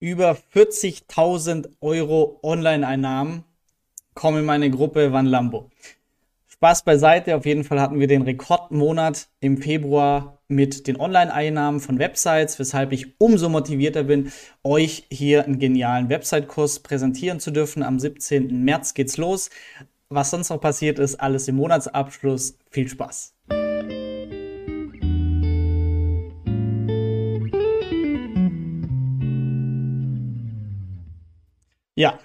Über 40.000 Euro Online-Einnahmen kommen in meine Gruppe Van Lambo. Spaß beiseite, auf jeden Fall hatten wir den Rekordmonat im Februar mit den Online-Einnahmen von Websites, weshalb ich umso motivierter bin, euch hier einen genialen Website-Kurs präsentieren zu dürfen. Am 17. März geht's los. Was sonst noch passiert ist, alles im Monatsabschluss. Viel Spaß! Ja,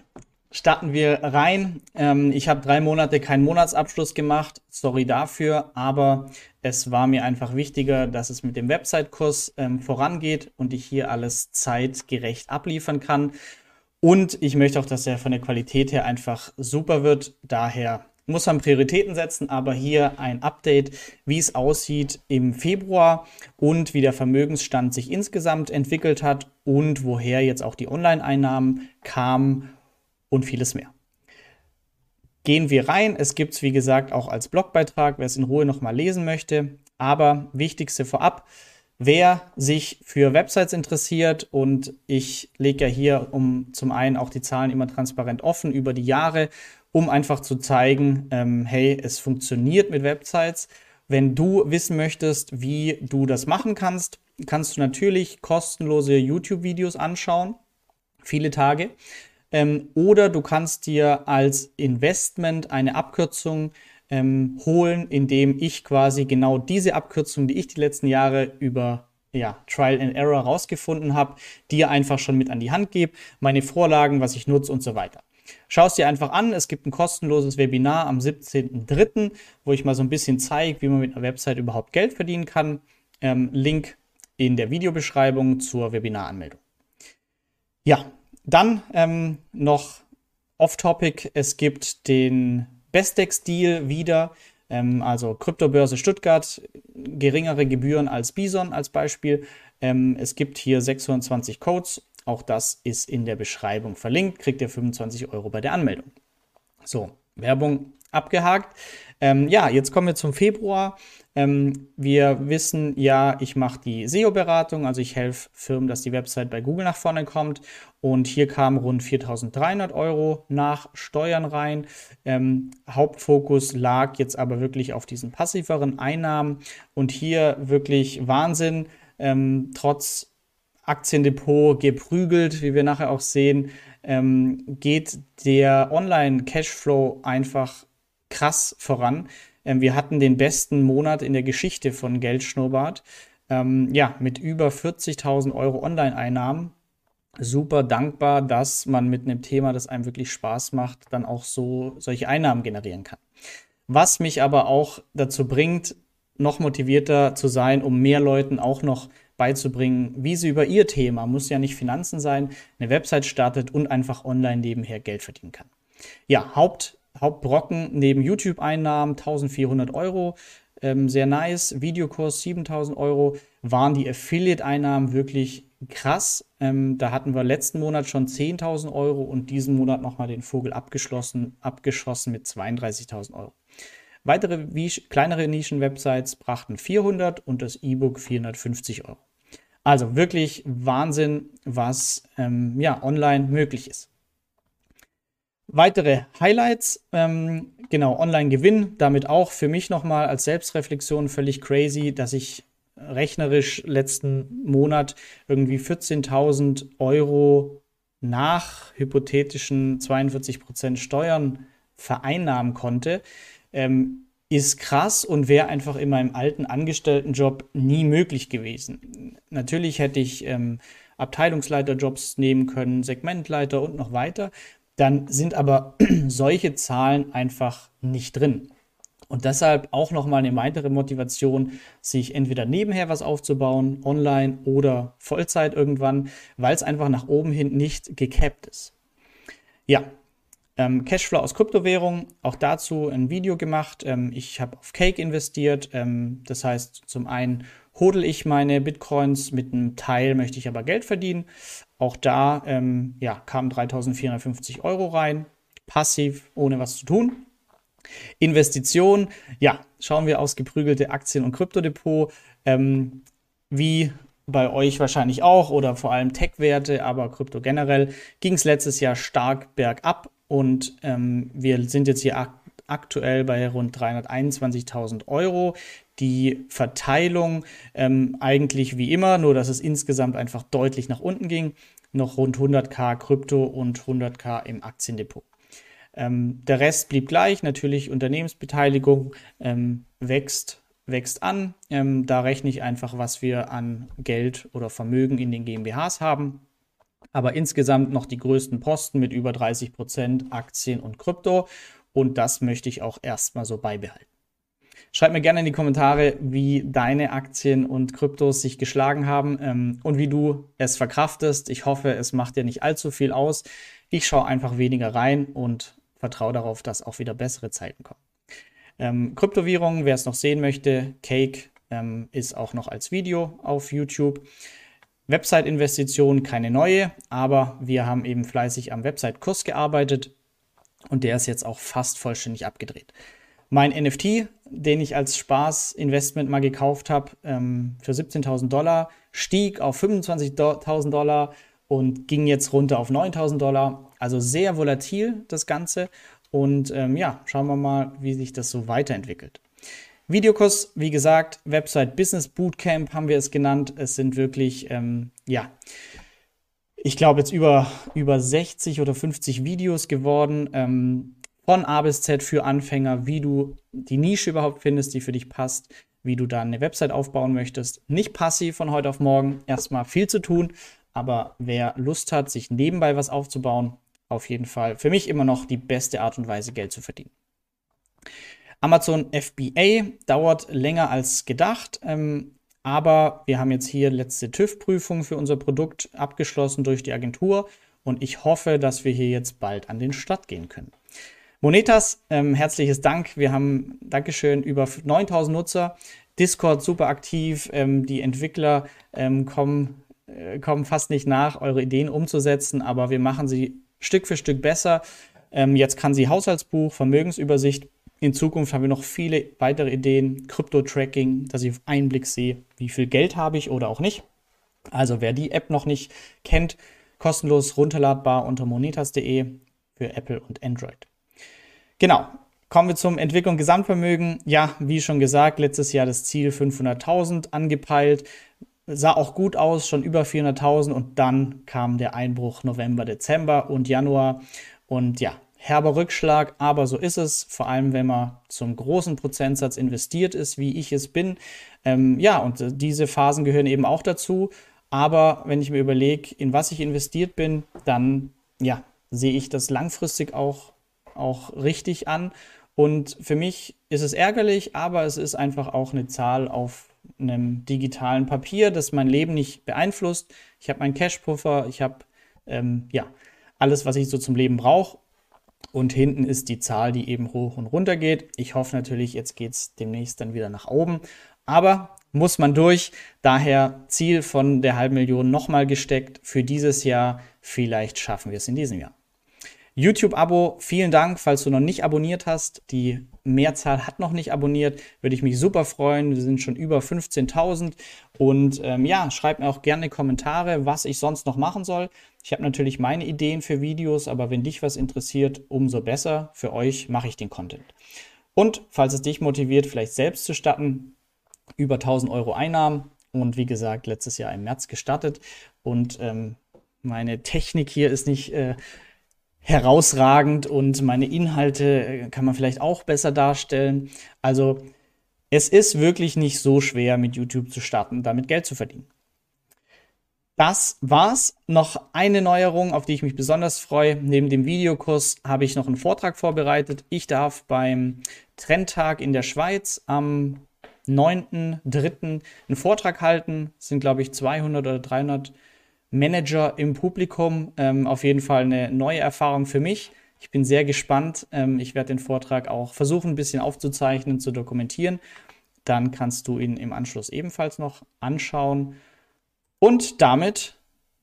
starten wir rein. Ähm, ich habe drei Monate keinen Monatsabschluss gemacht. Sorry dafür, aber es war mir einfach wichtiger, dass es mit dem Website-Kurs ähm, vorangeht und ich hier alles zeitgerecht abliefern kann. Und ich möchte auch, dass er von der Qualität her einfach super wird. Daher muss man Prioritäten setzen, aber hier ein Update, wie es aussieht im Februar und wie der Vermögensstand sich insgesamt entwickelt hat und woher jetzt auch die Online-Einnahmen kamen und vieles mehr. Gehen wir rein. Es gibt es, wie gesagt, auch als Blogbeitrag, wer es in Ruhe nochmal lesen möchte. Aber wichtigste vorab, wer sich für Websites interessiert und ich lege ja hier um zum einen auch die Zahlen immer transparent offen über die Jahre um einfach zu zeigen, ähm, hey, es funktioniert mit Websites. Wenn du wissen möchtest, wie du das machen kannst, kannst du natürlich kostenlose YouTube-Videos anschauen, viele Tage. Ähm, oder du kannst dir als Investment eine Abkürzung ähm, holen, indem ich quasi genau diese Abkürzung, die ich die letzten Jahre über ja, Trial and Error rausgefunden habe, dir einfach schon mit an die Hand gebe, meine Vorlagen, was ich nutze und so weiter. Schau es dir einfach an. Es gibt ein kostenloses Webinar am 17.03., wo ich mal so ein bisschen zeige, wie man mit einer Website überhaupt Geld verdienen kann. Ähm, Link in der Videobeschreibung zur Webinaranmeldung. Ja, dann ähm, noch off-topic. Es gibt den Bestex-Deal wieder. Ähm, also Kryptobörse Stuttgart, geringere Gebühren als Bison als Beispiel. Ähm, es gibt hier 620 Codes auch das ist in der Beschreibung verlinkt. Kriegt ihr 25 Euro bei der Anmeldung. So, Werbung abgehakt. Ähm, ja, jetzt kommen wir zum Februar. Ähm, wir wissen ja, ich mache die SEO-Beratung, also ich helfe Firmen, dass die Website bei Google nach vorne kommt. Und hier kamen rund 4.300 Euro nach Steuern rein. Ähm, Hauptfokus lag jetzt aber wirklich auf diesen passiveren Einnahmen. Und hier wirklich Wahnsinn. Ähm, trotz Aktiendepot geprügelt, wie wir nachher auch sehen, ähm, geht der Online-Cashflow einfach krass voran. Ähm, wir hatten den besten Monat in der Geschichte von Geldschnurrbart. Ähm, ja, mit über 40.000 Euro Online-Einnahmen. Super dankbar, dass man mit einem Thema, das einem wirklich Spaß macht, dann auch so solche Einnahmen generieren kann. Was mich aber auch dazu bringt, noch motivierter zu sein, um mehr Leuten auch noch beizubringen, wie sie über ihr Thema, muss ja nicht Finanzen sein, eine Website startet und einfach online nebenher Geld verdienen kann. Ja, Haupt, Hauptbrocken neben YouTube-Einnahmen 1400 Euro, ähm, sehr nice. Videokurs 7000 Euro, waren die Affiliate-Einnahmen wirklich krass. Ähm, da hatten wir letzten Monat schon 10.000 Euro und diesen Monat nochmal den Vogel abgeschlossen, abgeschossen mit 32.000 Euro. Weitere kleinere Nischen-Websites brachten 400 und das E-Book 450 Euro. Also wirklich Wahnsinn, was ähm, ja, online möglich ist. Weitere Highlights, ähm, genau, Online-Gewinn, damit auch für mich nochmal als Selbstreflexion völlig crazy, dass ich rechnerisch letzten Monat irgendwie 14.000 Euro nach hypothetischen 42% Steuern vereinnahmen konnte ähm, ist krass und wäre einfach in meinem alten Angestelltenjob nie möglich gewesen. Natürlich hätte ich ähm, Abteilungsleiterjobs nehmen können, Segmentleiter und noch weiter. Dann sind aber solche Zahlen einfach nicht drin. Und deshalb auch nochmal eine weitere Motivation, sich entweder nebenher was aufzubauen, online oder Vollzeit irgendwann, weil es einfach nach oben hin nicht gecapped ist. Ja, ähm, Cashflow aus Kryptowährung, auch dazu ein Video gemacht. Ähm, ich habe auf Cake investiert. Ähm, das heißt, zum einen hodel ich meine Bitcoins, mit einem Teil möchte ich aber Geld verdienen. Auch da ähm, ja, kamen 3450 Euro rein, passiv, ohne was zu tun. Investition, ja, schauen wir aufs geprügelte Aktien- und Kryptodepot. Ähm, wie bei euch wahrscheinlich auch oder vor allem Tech-Werte, aber Krypto generell ging es letztes Jahr stark bergab und ähm, wir sind jetzt hier ak aktuell bei rund 321.000 Euro. Die Verteilung ähm, eigentlich wie immer, nur dass es insgesamt einfach deutlich nach unten ging. Noch rund 100k Krypto und 100k im Aktiendepot. Ähm, der Rest blieb gleich, natürlich Unternehmensbeteiligung ähm, wächst wächst an. Ähm, da rechne ich einfach, was wir an Geld oder Vermögen in den GmbHs haben. Aber insgesamt noch die größten Posten mit über 30 Prozent Aktien und Krypto. Und das möchte ich auch erstmal so beibehalten. Schreib mir gerne in die Kommentare, wie deine Aktien und Kryptos sich geschlagen haben ähm, und wie du es verkraftest. Ich hoffe, es macht dir nicht allzu viel aus. Ich schaue einfach weniger rein und vertraue darauf, dass auch wieder bessere Zeiten kommen. Ähm, Kryptowährungen, wer es noch sehen möchte, Cake ähm, ist auch noch als Video auf YouTube. Website-Investition, keine neue, aber wir haben eben fleißig am Website-Kurs gearbeitet und der ist jetzt auch fast vollständig abgedreht. Mein NFT, den ich als Spaß-Investment mal gekauft habe, ähm, für 17.000 Dollar, stieg auf 25.000 Dollar und ging jetzt runter auf 9.000 Dollar. Also sehr volatil das Ganze. Und ähm, ja, schauen wir mal, wie sich das so weiterentwickelt. Videokurs, wie gesagt, Website Business Bootcamp haben wir es genannt. Es sind wirklich, ähm, ja, ich glaube jetzt über, über 60 oder 50 Videos geworden. Ähm, von A bis Z für Anfänger, wie du die Nische überhaupt findest, die für dich passt, wie du da eine Website aufbauen möchtest. Nicht passiv von heute auf morgen, erstmal viel zu tun, aber wer Lust hat, sich nebenbei was aufzubauen, auf jeden Fall für mich immer noch die beste Art und Weise, Geld zu verdienen. Amazon FBA dauert länger als gedacht, ähm, aber wir haben jetzt hier letzte TÜV-Prüfung für unser Produkt abgeschlossen durch die Agentur und ich hoffe, dass wir hier jetzt bald an den Start gehen können. Monetas, ähm, herzliches Dank. Wir haben, Dankeschön, über 9000 Nutzer. Discord super aktiv. Ähm, die Entwickler ähm, kommen, äh, kommen fast nicht nach, eure Ideen umzusetzen, aber wir machen sie Stück für Stück besser. Ähm, jetzt kann sie Haushaltsbuch, Vermögensübersicht. In Zukunft haben wir noch viele weitere Ideen, Krypto-Tracking, dass ich auf einen Blick sehe, wie viel Geld habe ich oder auch nicht. Also wer die App noch nicht kennt, kostenlos runterladbar unter monetas.de für Apple und Android. Genau, kommen wir zum Entwicklung Gesamtvermögen. Ja, wie schon gesagt, letztes Jahr das Ziel 500.000 angepeilt sah auch gut aus, schon über 400.000 und dann kam der Einbruch November, Dezember und Januar und ja, herber Rückschlag, aber so ist es, vor allem wenn man zum großen Prozentsatz investiert ist, wie ich es bin. Ähm, ja, und äh, diese Phasen gehören eben auch dazu, aber wenn ich mir überlege, in was ich investiert bin, dann ja, sehe ich das langfristig auch, auch richtig an. Und für mich ist es ärgerlich, aber es ist einfach auch eine Zahl auf einem digitalen Papier, das mein Leben nicht beeinflusst. Ich habe meinen Cash-Puffer, ich habe ähm, ja alles, was ich so zum Leben brauche. Und hinten ist die Zahl, die eben hoch und runter geht. Ich hoffe natürlich, jetzt geht es demnächst dann wieder nach oben. Aber muss man durch. Daher Ziel von der halben Million nochmal gesteckt für dieses Jahr. Vielleicht schaffen wir es in diesem Jahr. YouTube-Abo, vielen Dank, falls du noch nicht abonniert hast. Die Mehrzahl hat noch nicht abonniert, würde ich mich super freuen. Wir sind schon über 15.000 und ähm, ja, schreib mir auch gerne Kommentare, was ich sonst noch machen soll. Ich habe natürlich meine Ideen für Videos, aber wenn dich was interessiert, umso besser. Für euch mache ich den Content. Und falls es dich motiviert, vielleicht selbst zu starten, über 1000 Euro Einnahmen und wie gesagt, letztes Jahr im März gestartet und ähm, meine Technik hier ist nicht äh, herausragend und meine Inhalte äh, kann man vielleicht auch besser darstellen. Also es ist wirklich nicht so schwer, mit YouTube zu starten damit Geld zu verdienen. Das war's. Noch eine Neuerung, auf die ich mich besonders freue. Neben dem Videokurs habe ich noch einen Vortrag vorbereitet. Ich darf beim Trendtag in der Schweiz am 9.3. einen Vortrag halten. Das sind, glaube ich, 200 oder 300 Manager im Publikum. Ähm, auf jeden Fall eine neue Erfahrung für mich. Ich bin sehr gespannt. Ähm, ich werde den Vortrag auch versuchen, ein bisschen aufzuzeichnen, zu dokumentieren. Dann kannst du ihn im Anschluss ebenfalls noch anschauen. Und damit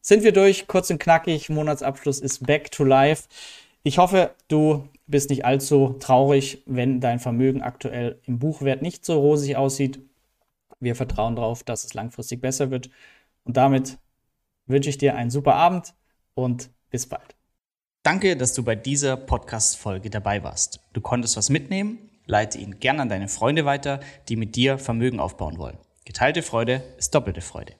sind wir durch. Kurz und knackig. Monatsabschluss ist back to life. Ich hoffe, du bist nicht allzu traurig, wenn dein Vermögen aktuell im Buchwert nicht so rosig aussieht. Wir vertrauen darauf, dass es langfristig besser wird. Und damit wünsche ich dir einen super Abend und bis bald. Danke, dass du bei dieser Podcast-Folge dabei warst. Du konntest was mitnehmen, leite ihn gern an deine Freunde weiter, die mit dir Vermögen aufbauen wollen. Geteilte Freude ist doppelte Freude.